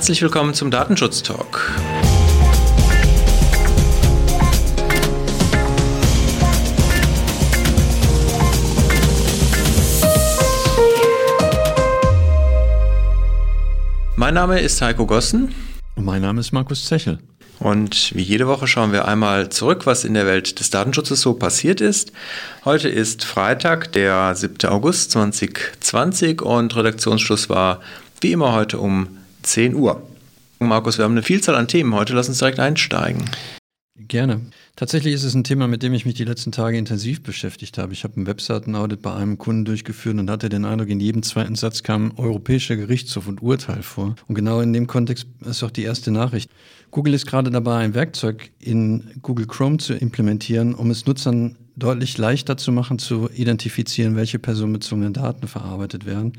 Herzlich willkommen zum Datenschutz Talk. Mein Name ist Heiko Gossen. Und mein Name ist Markus Zechel. Und wie jede Woche schauen wir einmal zurück, was in der Welt des Datenschutzes so passiert ist. Heute ist Freitag, der 7. August 2020 und Redaktionsschluss war wie immer heute um 10 Uhr. Markus, wir haben eine Vielzahl an Themen heute. Lass uns direkt einsteigen. Gerne. Tatsächlich ist es ein Thema, mit dem ich mich die letzten Tage intensiv beschäftigt habe. Ich habe einen Webseitenaudit bei einem Kunden durchgeführt und hatte den Eindruck, in jedem zweiten Satz kam europäischer Gerichtshof und Urteil vor. Und genau in dem Kontext ist auch die erste Nachricht. Google ist gerade dabei, ein Werkzeug in Google Chrome zu implementieren, um es Nutzern deutlich leichter zu machen, zu identifizieren, welche personenbezogenen Daten verarbeitet werden.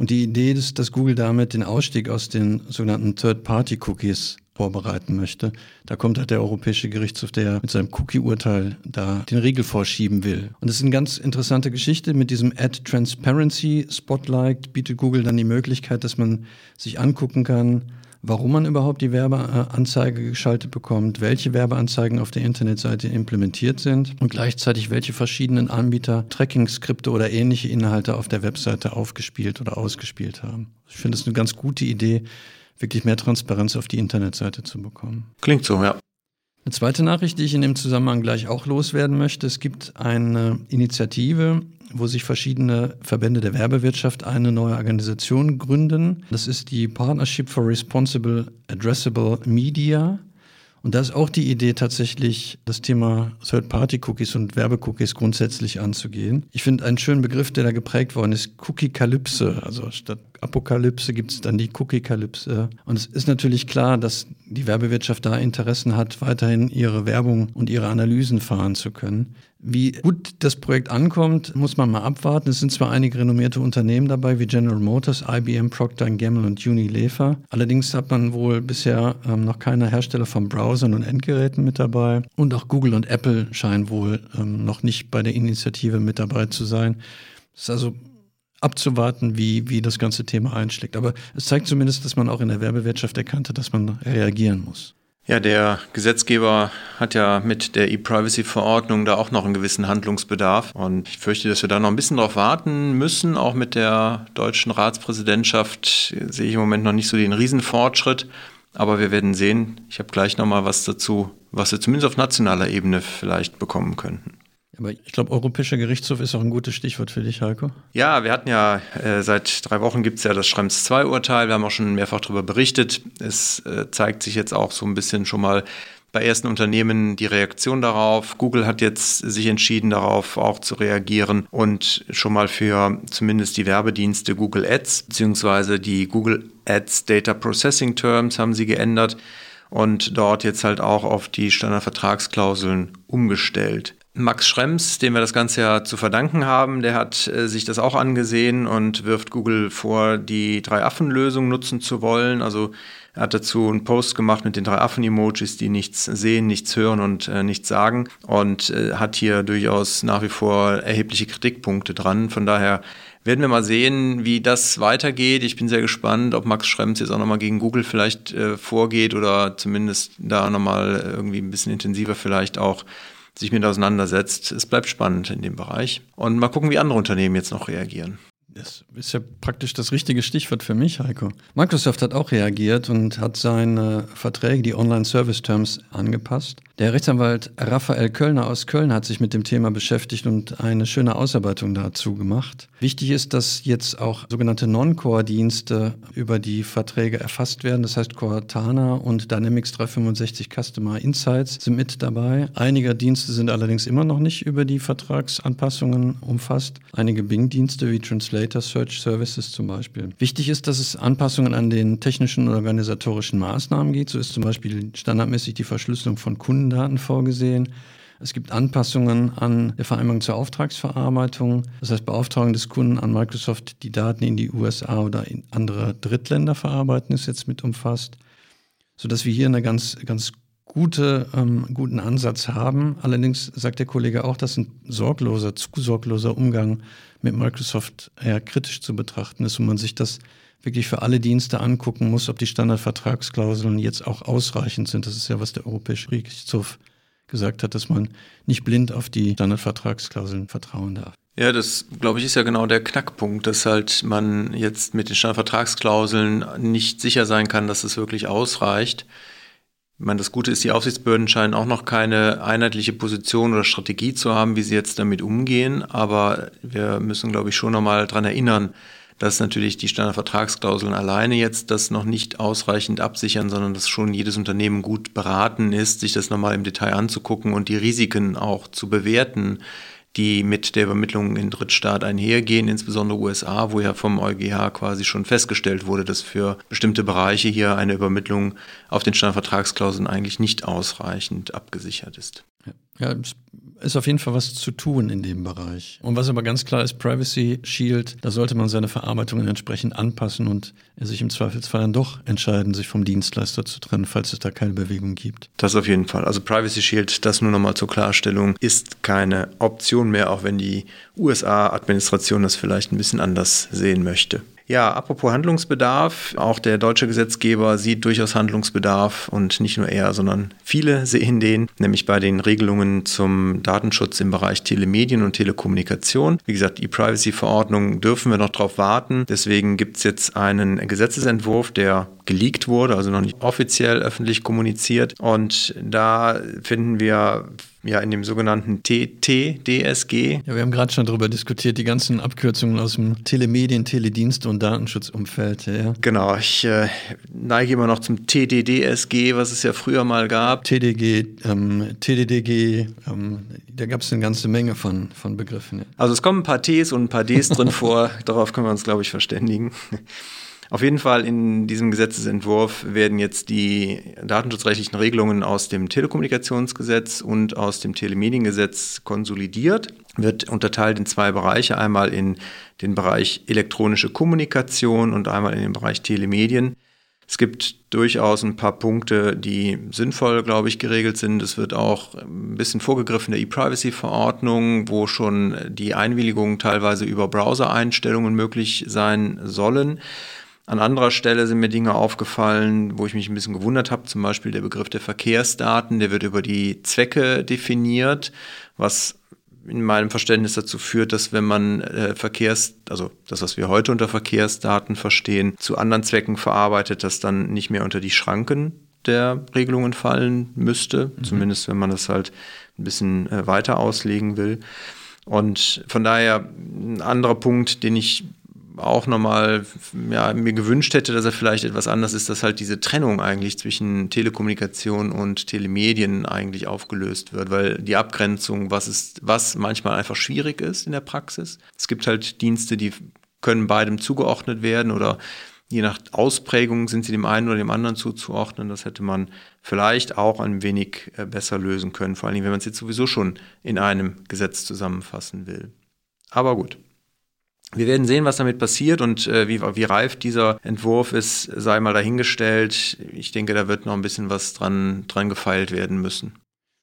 Und die Idee ist, dass Google damit den Ausstieg aus den sogenannten Third-Party-Cookies vorbereiten möchte. Da kommt halt der Europäische Gerichtshof, der mit seinem Cookie-Urteil da den Riegel vorschieben will. Und das ist eine ganz interessante Geschichte. Mit diesem Ad Transparency Spotlight bietet Google dann die Möglichkeit, dass man sich angucken kann, warum man überhaupt die Werbeanzeige geschaltet bekommt, welche Werbeanzeigen auf der Internetseite implementiert sind und gleichzeitig welche verschiedenen Anbieter Tracking-Skripte oder ähnliche Inhalte auf der Webseite aufgespielt oder ausgespielt haben. Ich finde es eine ganz gute Idee, wirklich mehr Transparenz auf die Internetseite zu bekommen. Klingt so, ja. Eine zweite Nachricht, die ich in dem Zusammenhang gleich auch loswerden möchte. Es gibt eine Initiative, wo sich verschiedene Verbände der Werbewirtschaft eine neue Organisation gründen. Das ist die Partnership for Responsible Addressable Media. Und da ist auch die Idee tatsächlich, das Thema Third-Party-Cookies und Werbecookies grundsätzlich anzugehen. Ich finde einen schönen Begriff, der da geprägt worden ist, Cookie-Kalypse. Also statt Apokalypse gibt es dann die Cookie-Kalypse. Und es ist natürlich klar, dass die Werbewirtschaft da Interessen hat, weiterhin ihre Werbung und ihre Analysen fahren zu können. Wie gut das Projekt ankommt, muss man mal abwarten. Es sind zwar einige renommierte Unternehmen dabei, wie General Motors, IBM, Procter Gamble und Unilever. Allerdings hat man wohl bisher ähm, noch keine Hersteller von Browsern und Endgeräten mit dabei. Und auch Google und Apple scheinen wohl ähm, noch nicht bei der Initiative mit dabei zu sein. Es ist also abzuwarten, wie, wie das ganze Thema einschlägt. Aber es zeigt zumindest, dass man auch in der Werbewirtschaft erkannt hat, dass man reagieren muss. Ja, der Gesetzgeber hat ja mit der E-Privacy-Verordnung da auch noch einen gewissen Handlungsbedarf. Und ich fürchte, dass wir da noch ein bisschen drauf warten müssen. Auch mit der deutschen Ratspräsidentschaft sehe ich im Moment noch nicht so den Riesenfortschritt. Aber wir werden sehen. Ich habe gleich noch mal was dazu, was wir zumindest auf nationaler Ebene vielleicht bekommen könnten. Aber ich glaube, Europäischer Gerichtshof ist auch ein gutes Stichwort für dich, Heiko. Ja, wir hatten ja äh, seit drei Wochen gibt es ja das Schrems 2-Urteil. Wir haben auch schon mehrfach darüber berichtet. Es äh, zeigt sich jetzt auch so ein bisschen schon mal bei ersten Unternehmen die Reaktion darauf. Google hat jetzt sich entschieden, darauf auch zu reagieren und schon mal für zumindest die Werbedienste Google Ads bzw. die Google Ads Data Processing Terms haben sie geändert und dort jetzt halt auch auf die Standardvertragsklauseln umgestellt. Max Schrems, dem wir das Ganze ja zu verdanken haben, der hat äh, sich das auch angesehen und wirft Google vor, die Drei-Affen-Lösung nutzen zu wollen. Also er hat dazu einen Post gemacht mit den drei Affen-Emojis, die nichts sehen, nichts hören und äh, nichts sagen und äh, hat hier durchaus nach wie vor erhebliche Kritikpunkte dran. Von daher werden wir mal sehen, wie das weitergeht. Ich bin sehr gespannt, ob Max Schrems jetzt auch nochmal gegen Google vielleicht äh, vorgeht oder zumindest da nochmal irgendwie ein bisschen intensiver vielleicht auch sich mit auseinandersetzt. Es bleibt spannend in dem Bereich. Und mal gucken, wie andere Unternehmen jetzt noch reagieren. Das ist ja praktisch das richtige Stichwort für mich, Heiko. Microsoft hat auch reagiert und hat seine Verträge, die Online-Service-Terms, angepasst. Der Rechtsanwalt Raphael Kölner aus Köln hat sich mit dem Thema beschäftigt und eine schöne Ausarbeitung dazu gemacht. Wichtig ist, dass jetzt auch sogenannte Non-Core-Dienste über die Verträge erfasst werden. Das heißt, Cortana und Dynamics 365 Customer Insights sind mit dabei. Einige Dienste sind allerdings immer noch nicht über die Vertragsanpassungen umfasst. Einige Bing-Dienste wie Translator Search Services zum Beispiel. Wichtig ist, dass es Anpassungen an den technischen und organisatorischen Maßnahmen geht. So ist zum Beispiel standardmäßig die Verschlüsselung von Kunden Kundendaten vorgesehen. Es gibt Anpassungen an der Vereinbarung zur Auftragsverarbeitung. Das heißt, Beauftragung des Kunden an Microsoft, die Daten in die USA oder in andere Drittländer verarbeiten, ist jetzt mit umfasst. Sodass wir hier einen ganz, ganz gute, ähm, guten Ansatz haben. Allerdings sagt der Kollege auch, dass ein sorgloser, zu sorgloser Umgang mit Microsoft eher kritisch zu betrachten ist und man sich das wirklich für alle Dienste angucken muss, ob die Standardvertragsklauseln jetzt auch ausreichend sind. Das ist ja, was der Europäische Gerichtshof gesagt hat, dass man nicht blind auf die Standardvertragsklauseln vertrauen darf. Ja, das glaube ich ist ja genau der Knackpunkt, dass halt man jetzt mit den Standardvertragsklauseln nicht sicher sein kann, dass es wirklich ausreicht. Ich meine, das Gute ist, die Aufsichtsbehörden scheinen auch noch keine einheitliche Position oder Strategie zu haben, wie sie jetzt damit umgehen. Aber wir müssen, glaube ich, schon nochmal daran erinnern, dass natürlich die Standardvertragsklauseln alleine jetzt das noch nicht ausreichend absichern, sondern dass schon jedes Unternehmen gut beraten ist, sich das nochmal im Detail anzugucken und die Risiken auch zu bewerten, die mit der Übermittlung in Drittstaat einhergehen, insbesondere USA, wo ja vom EuGH quasi schon festgestellt wurde, dass für bestimmte Bereiche hier eine Übermittlung auf den Standardvertragsklauseln eigentlich nicht ausreichend abgesichert ist. Ja, es ist auf jeden Fall was zu tun in dem Bereich. Und was aber ganz klar ist, Privacy Shield, da sollte man seine Verarbeitungen entsprechend anpassen und sich im Zweifelsfall dann doch entscheiden, sich vom Dienstleister zu trennen, falls es da keine Bewegung gibt. Das auf jeden Fall. Also Privacy Shield, das nur nochmal zur Klarstellung, ist keine Option mehr, auch wenn die USA-Administration das vielleicht ein bisschen anders sehen möchte. Ja, apropos Handlungsbedarf, auch der deutsche Gesetzgeber sieht durchaus Handlungsbedarf und nicht nur er, sondern viele sehen den, nämlich bei den Regelungen zum Datenschutz im Bereich Telemedien und Telekommunikation. Wie gesagt, die Privacy-Verordnung dürfen wir noch drauf warten. Deswegen gibt es jetzt einen Gesetzesentwurf, der geleakt wurde, also noch nicht offiziell öffentlich kommuniziert. Und da finden wir ja in dem sogenannten TTDSG. Ja, wir haben gerade schon darüber diskutiert, die ganzen Abkürzungen aus dem Telemedien, Teledienste und Datenschutzumfeld. Ja. Genau, ich äh, neige immer noch zum TDDSG, was es ja früher mal gab. TDG, ähm, TDDG, ähm, da gab es eine ganze Menge von, von Begriffen. Ja. Also es kommen ein paar Ts und ein paar Ds drin vor, darauf können wir uns, glaube ich, verständigen. Auf jeden Fall in diesem Gesetzesentwurf werden jetzt die datenschutzrechtlichen Regelungen aus dem Telekommunikationsgesetz und aus dem Telemediengesetz konsolidiert, wird unterteilt in zwei Bereiche, einmal in den Bereich elektronische Kommunikation und einmal in den Bereich Telemedien. Es gibt durchaus ein paar Punkte, die sinnvoll, glaube ich, geregelt sind. Es wird auch ein bisschen vorgegriffen der E-Privacy-Verordnung, wo schon die Einwilligungen teilweise über Browser-Einstellungen möglich sein sollen. An anderer Stelle sind mir Dinge aufgefallen, wo ich mich ein bisschen gewundert habe. Zum Beispiel der Begriff der Verkehrsdaten, der wird über die Zwecke definiert, was in meinem Verständnis dazu führt, dass wenn man äh, Verkehrs, also das, was wir heute unter Verkehrsdaten verstehen, zu anderen Zwecken verarbeitet, das dann nicht mehr unter die Schranken der Regelungen fallen müsste, mhm. zumindest wenn man das halt ein bisschen äh, weiter auslegen will. Und von daher ein anderer Punkt, den ich auch nochmal ja, mir gewünscht hätte, dass er vielleicht etwas anders ist, dass halt diese Trennung eigentlich zwischen Telekommunikation und Telemedien eigentlich aufgelöst wird, weil die Abgrenzung, was ist, was manchmal einfach schwierig ist in der Praxis. Es gibt halt Dienste, die können beidem zugeordnet werden oder je nach Ausprägung sind sie dem einen oder dem anderen zuzuordnen. Das hätte man vielleicht auch ein wenig äh, besser lösen können, vor allem wenn man es jetzt sowieso schon in einem Gesetz zusammenfassen will. Aber gut. Wir werden sehen, was damit passiert und äh, wie, wie reif dieser Entwurf ist, sei mal dahingestellt. Ich denke, da wird noch ein bisschen was dran, dran gefeilt werden müssen.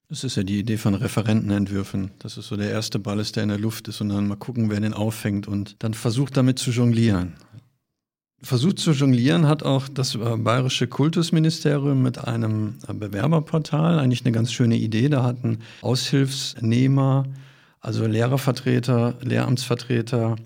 Das ist ja die Idee von Referentenentwürfen. Das ist so der erste Ball ist, der in der Luft ist und dann mal gucken, wer den auffängt und dann versucht damit zu jonglieren. Versucht zu jonglieren hat auch das äh, Bayerische Kultusministerium mit einem äh, Bewerberportal. Eigentlich eine ganz schöne Idee. Da hatten Aushilfsnehmer, also Lehrervertreter, Lehramtsvertreter,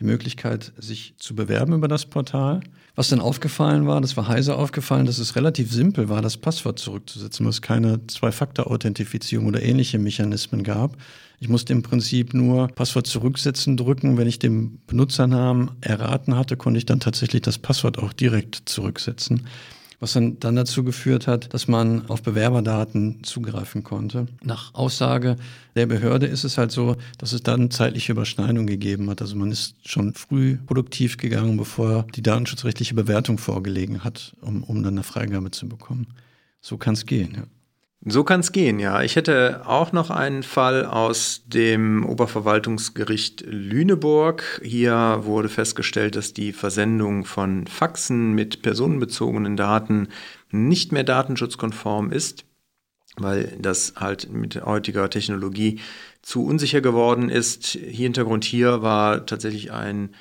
die Möglichkeit, sich zu bewerben über das Portal. Was dann aufgefallen war, das war heiser aufgefallen, dass es relativ simpel war, das Passwort zurückzusetzen, weil es keine Zwei-Faktor-Authentifizierung oder ähnliche Mechanismen gab. Ich musste im Prinzip nur Passwort zurücksetzen drücken. Wenn ich den Benutzernamen erraten hatte, konnte ich dann tatsächlich das Passwort auch direkt zurücksetzen was dann, dann dazu geführt hat, dass man auf Bewerberdaten zugreifen konnte. Nach Aussage der Behörde ist es halt so, dass es dann zeitliche Überschneidung gegeben hat. Also man ist schon früh produktiv gegangen, bevor die datenschutzrechtliche Bewertung vorgelegen hat, um, um dann eine Freigabe zu bekommen. So kann es gehen, ja. So kann es gehen, ja. Ich hätte auch noch einen Fall aus dem Oberverwaltungsgericht Lüneburg. Hier wurde festgestellt, dass die Versendung von Faxen mit personenbezogenen Daten nicht mehr datenschutzkonform ist, weil das halt mit heutiger Technologie zu unsicher geworden ist. Hintergrund hier war tatsächlich ein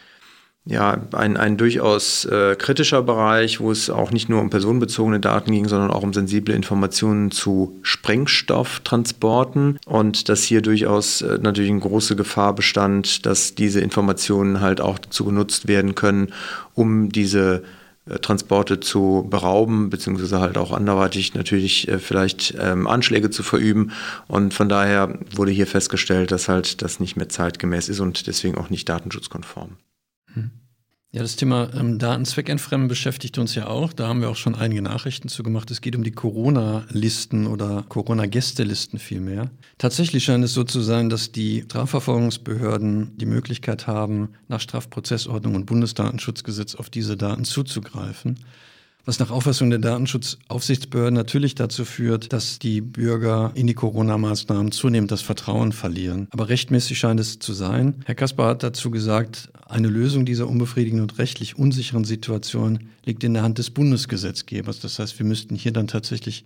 ja, ein, ein durchaus äh, kritischer Bereich, wo es auch nicht nur um personenbezogene Daten ging, sondern auch um sensible Informationen zu Sprengstofftransporten und dass hier durchaus äh, natürlich eine große Gefahr bestand, dass diese Informationen halt auch dazu genutzt werden können, um diese äh, Transporte zu berauben, beziehungsweise halt auch anderweitig natürlich äh, vielleicht ähm, Anschläge zu verüben. Und von daher wurde hier festgestellt, dass halt das nicht mehr zeitgemäß ist und deswegen auch nicht datenschutzkonform. Ja, das Thema ähm, Datenzweckentfremden beschäftigt uns ja auch. Da haben wir auch schon einige Nachrichten zu gemacht. Es geht um die Corona-Listen oder Corona-Gästelisten vielmehr. Tatsächlich scheint es so zu sein, dass die Strafverfolgungsbehörden die Möglichkeit haben, nach Strafprozessordnung und Bundesdatenschutzgesetz auf diese Daten zuzugreifen was nach Auffassung der Datenschutzaufsichtsbehörden natürlich dazu führt, dass die Bürger in die Corona-Maßnahmen zunehmend das Vertrauen verlieren. Aber rechtmäßig scheint es zu sein. Herr Kaspar hat dazu gesagt, eine Lösung dieser unbefriedigenden und rechtlich unsicheren Situation liegt in der Hand des Bundesgesetzgebers. Das heißt, wir müssten hier dann tatsächlich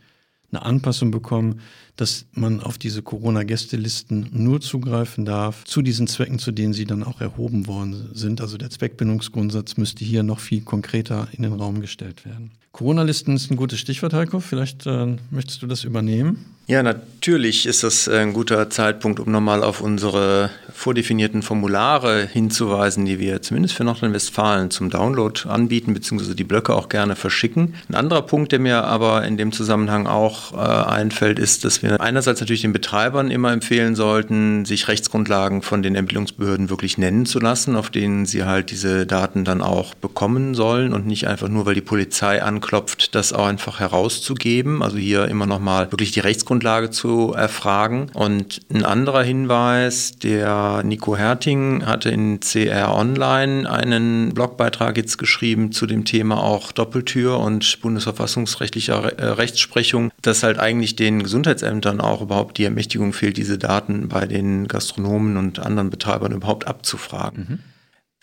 eine Anpassung bekommen, dass man auf diese Corona-Gästelisten nur zugreifen darf, zu diesen Zwecken, zu denen sie dann auch erhoben worden sind. Also der Zweckbindungsgrundsatz müsste hier noch viel konkreter in den Raum gestellt werden. Corona-Listen ist ein gutes Stichwort, Heiko. Vielleicht äh, möchtest du das übernehmen? Ja, natürlich ist das ein guter Zeitpunkt, um nochmal auf unsere vordefinierten Formulare hinzuweisen, die wir zumindest für Nordrhein-Westfalen zum Download anbieten, beziehungsweise die Blöcke auch gerne verschicken. Ein anderer Punkt, der mir aber in dem Zusammenhang auch äh, einfällt, ist, dass wir einerseits natürlich den Betreibern immer empfehlen sollten, sich Rechtsgrundlagen von den Ermittlungsbehörden wirklich nennen zu lassen, auf denen sie halt diese Daten dann auch bekommen sollen und nicht einfach nur, weil die Polizei anklopft, das auch einfach herauszugeben. Also hier immer nochmal wirklich die Rechtsgrundlage zu erfragen. Und ein anderer Hinweis, der Nico Herting hatte in CR Online einen Blogbeitrag jetzt geschrieben zu dem Thema auch Doppeltür und bundesverfassungsrechtlicher äh, Rechtsprechung, dass halt eigentlich den Gesundheitsämtern auch überhaupt die Ermächtigung fehlt, diese Daten bei den Gastronomen und anderen Betreibern überhaupt abzufragen. Mhm.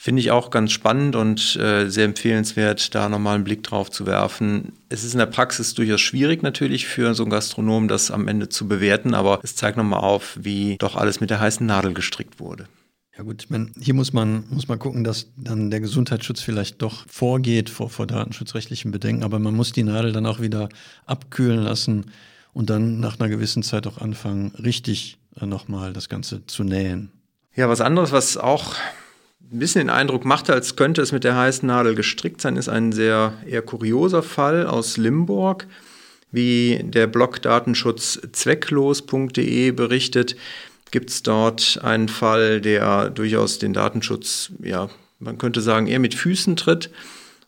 Finde ich auch ganz spannend und äh, sehr empfehlenswert, da nochmal einen Blick drauf zu werfen. Es ist in der Praxis durchaus schwierig natürlich für so einen Gastronom, das am Ende zu bewerten, aber es zeigt nochmal auf, wie doch alles mit der heißen Nadel gestrickt wurde. Ja gut, ich meine, hier muss man, muss man gucken, dass dann der Gesundheitsschutz vielleicht doch vorgeht vor, vor datenschutzrechtlichen Bedenken, aber man muss die Nadel dann auch wieder abkühlen lassen und dann nach einer gewissen Zeit auch anfangen, richtig äh, nochmal das Ganze zu nähen. Ja, was anderes, was auch ein bisschen den Eindruck machte, als könnte es mit der heißen Nadel gestrickt sein, ist ein sehr eher kurioser Fall aus Limburg. Wie der Blog datenschutzzwecklos.de berichtet, gibt es dort einen Fall, der durchaus den Datenschutz, ja, man könnte sagen, eher mit Füßen tritt.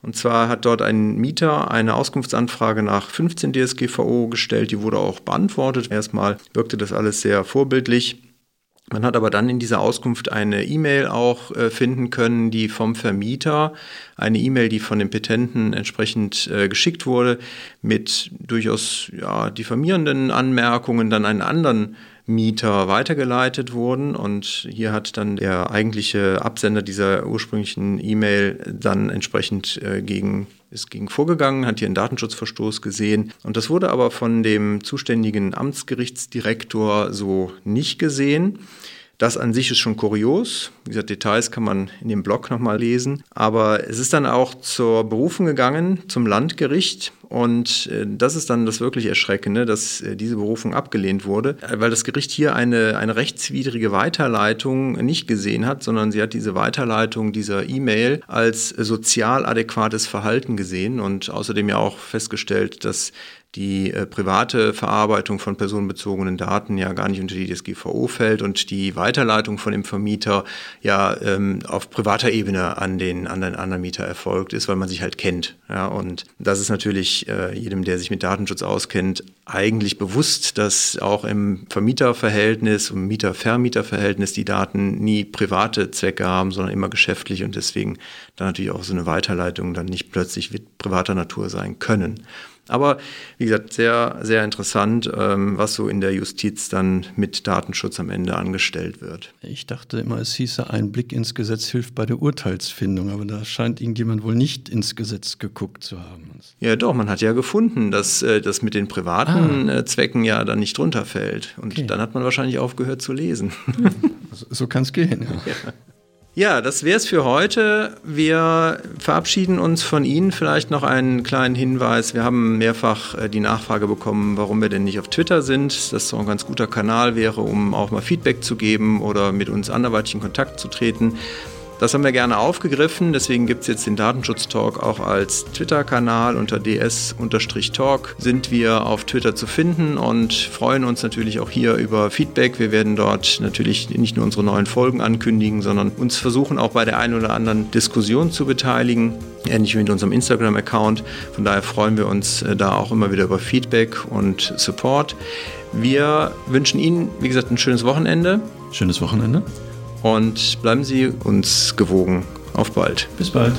Und zwar hat dort ein Mieter eine Auskunftsanfrage nach 15 DSGVO gestellt, die wurde auch beantwortet. Erstmal wirkte das alles sehr vorbildlich. Man hat aber dann in dieser Auskunft eine E-Mail auch äh, finden können, die vom Vermieter, eine E-Mail, die von dem Petenten entsprechend äh, geschickt wurde, mit durchaus ja, diffamierenden Anmerkungen dann einen anderen Mieter weitergeleitet wurden. Und hier hat dann der eigentliche Absender dieser ursprünglichen E-Mail dann entsprechend äh, gegen ist gegen vorgegangen, hat hier einen Datenschutzverstoß gesehen. Und das wurde aber von dem zuständigen Amtsgerichtsdirektor so nicht gesehen. Das an sich ist schon kurios. Wie gesagt, Details kann man in dem Blog nochmal lesen. Aber es ist dann auch zur Berufung gegangen, zum Landgericht. Und äh, das ist dann das wirklich Erschreckende, dass äh, diese Berufung abgelehnt wurde, weil das Gericht hier eine, eine rechtswidrige Weiterleitung nicht gesehen hat, sondern sie hat diese Weiterleitung dieser E-Mail als sozial adäquates Verhalten gesehen und außerdem ja auch festgestellt, dass die äh, private Verarbeitung von personenbezogenen Daten ja gar nicht unter die DSGVO fällt und die Weiterleitung von dem Vermieter ja ähm, auf privater Ebene an den, an anderen Mieter erfolgt ist, weil man sich halt kennt. Ja, und das ist natürlich äh, jedem, der sich mit Datenschutz auskennt, eigentlich bewusst, dass auch im Vermieterverhältnis und Mieter-Vermieter-Verhältnis die Daten nie private Zwecke haben, sondern immer geschäftlich und deswegen dann natürlich auch so eine Weiterleitung dann nicht plötzlich privater Natur sein können. Aber wie gesagt, sehr, sehr interessant, ähm, was so in der Justiz dann mit Datenschutz am Ende angestellt wird. Ich dachte immer, es hieße, ein Blick ins Gesetz hilft bei der Urteilsfindung, aber da scheint irgendjemand wohl nicht ins Gesetz geguckt zu haben. Ja, doch, man hat ja gefunden, dass äh, das mit den privaten ah. Äh, Zwecken ja dann nicht drunter fällt. Und okay. dann hat man wahrscheinlich aufgehört zu lesen. so, so kann es gehen, ja. ja. Ja, das wäre es für heute. Wir verabschieden uns von Ihnen. Vielleicht noch einen kleinen Hinweis. Wir haben mehrfach äh, die Nachfrage bekommen, warum wir denn nicht auf Twitter sind. Das so ein ganz guter Kanal wäre, um auch mal Feedback zu geben oder mit uns anderweitig in Kontakt zu treten. Das haben wir gerne aufgegriffen, deswegen gibt es jetzt den Datenschutz-Talk auch als Twitter-Kanal unter ds-talk sind wir auf Twitter zu finden und freuen uns natürlich auch hier über Feedback. Wir werden dort natürlich nicht nur unsere neuen Folgen ankündigen, sondern uns versuchen auch bei der einen oder anderen Diskussion zu beteiligen, ähnlich wie mit unserem Instagram-Account. Von daher freuen wir uns äh, da auch immer wieder über Feedback und Support. Wir wünschen Ihnen, wie gesagt, ein schönes Wochenende. Schönes Wochenende und bleiben Sie uns gewogen. Auf bald. Bis bald.